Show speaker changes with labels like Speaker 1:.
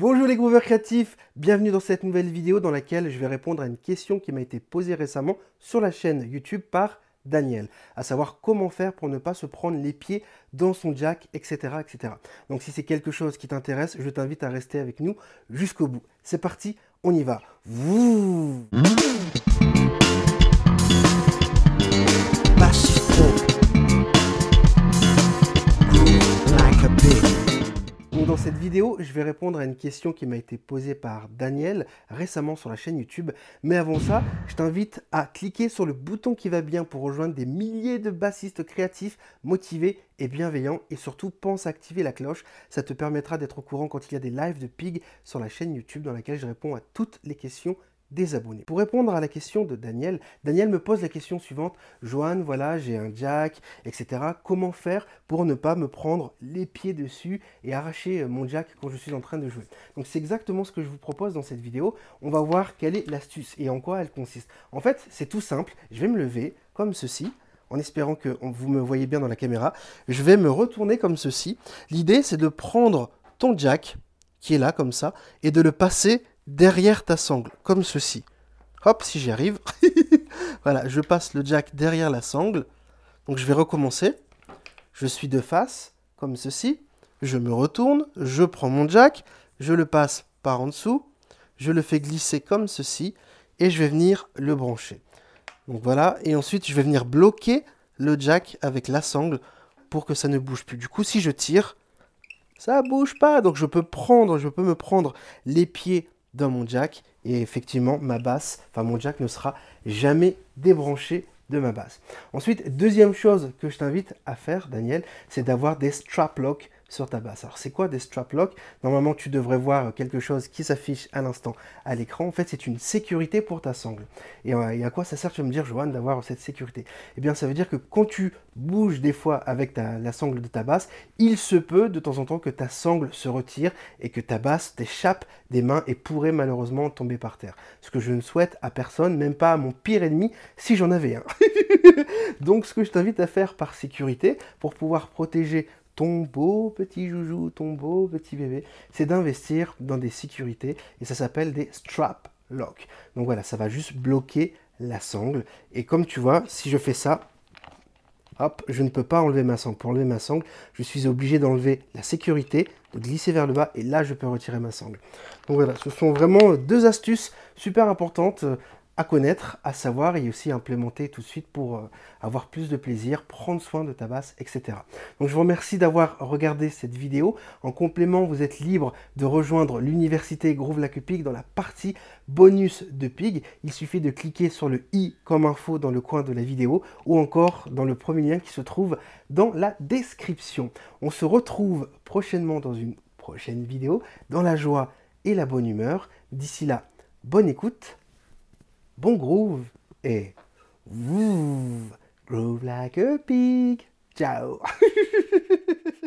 Speaker 1: Bonjour les grooveurs créatifs, bienvenue dans cette nouvelle vidéo dans laquelle je vais répondre à une question qui m'a été posée récemment sur la chaîne YouTube par Daniel, à savoir comment faire pour ne pas se prendre les pieds dans son jack, etc. etc. Donc si c'est quelque chose qui t'intéresse, je t'invite à rester avec nous jusqu'au bout. C'est parti, on y va. Dans cette vidéo, je vais répondre à une question qui m'a été posée par Daniel récemment sur la chaîne YouTube. Mais avant ça, je t'invite à cliquer sur le bouton qui va bien pour rejoindre des milliers de bassistes créatifs, motivés et bienveillants. Et surtout, pense à activer la cloche. Ça te permettra d'être au courant quand il y a des lives de Pig sur la chaîne YouTube dans laquelle je réponds à toutes les questions des abonnés. Pour répondre à la question de Daniel, Daniel me pose la question suivante. Joanne, voilà, j'ai un jack, etc. Comment faire pour ne pas me prendre les pieds dessus et arracher euh, mon jack quand je suis en train de jouer? Donc c'est exactement ce que je vous propose dans cette vidéo. On va voir quelle est l'astuce et en quoi elle consiste. En fait, c'est tout simple. Je vais me lever comme ceci en espérant que vous me voyez bien dans la caméra. Je vais me retourner comme ceci. L'idée, c'est de prendre ton jack, qui est là comme ça, et de le passer derrière ta sangle, comme ceci. Hop, si j'y arrive. voilà, je passe le jack derrière la sangle. Donc je vais recommencer. Je suis de face, comme ceci. Je me retourne, je prends mon jack, je le passe par en dessous, je le fais glisser comme ceci, et je vais venir le brancher. Donc voilà, et ensuite je vais venir bloquer le jack avec la sangle pour que ça ne bouge plus. Du coup, si je tire, ça bouge pas. Donc je peux prendre, je peux me prendre les pieds dans mon jack et effectivement ma basse, enfin mon jack ne sera jamais débranché de ma basse. Ensuite, deuxième chose que je t'invite à faire, Daniel, c'est d'avoir des strap locks sur ta basse. Alors c'est quoi des strap locks? Normalement tu devrais voir quelque chose qui s'affiche à l'instant à l'écran. En fait c'est une sécurité pour ta sangle. Et, euh, à quoi ça sert? Tu vas me dire Johan d'avoir cette sécurité Eh bien ça veut dire que quand tu bouges des fois avec la sangle de ta basse, il se peut de temps en temps que ta sangle se retire et que ta basse t'échappe des mains et pourrait malheureusement tomber par terre. Ce que je ne souhaite à personne, même pas à mon pire ennemi si j'en avais un. Donc ce que je t'invite à faire par sécurité pour pouvoir protéger ton beau petit joujou, ton beau petit bébé, c'est d'investir dans des sécurités et ça s'appelle des strap lock. Donc voilà, ça va juste bloquer la sangle. Et comme tu vois, si je fais ça, hop, je ne peux pas enlever ma sangle. Pour enlever ma sangle, je suis obligé d'enlever la sécurité, de glisser vers le bas et là je peux retirer ma sangle. Donc voilà, ce sont vraiment deux astuces super importantes à connaître, à savoir et aussi implémenter tout de suite pour euh, avoir plus de plaisir, prendre soin de ta basse, etc. Donc je vous remercie d'avoir regardé cette vidéo. En complément, vous êtes libre de rejoindre l'université Groove Lac Pig dans la partie bonus de Pig. Il suffit de cliquer sur le i comme info dans le coin de la vidéo ou encore dans le premier lien qui se trouve dans la description. On se retrouve prochainement dans une prochaine vidéo dans la joie et la bonne humeur. D'ici là, bonne écoute bon groove et groove like a pig. Ciao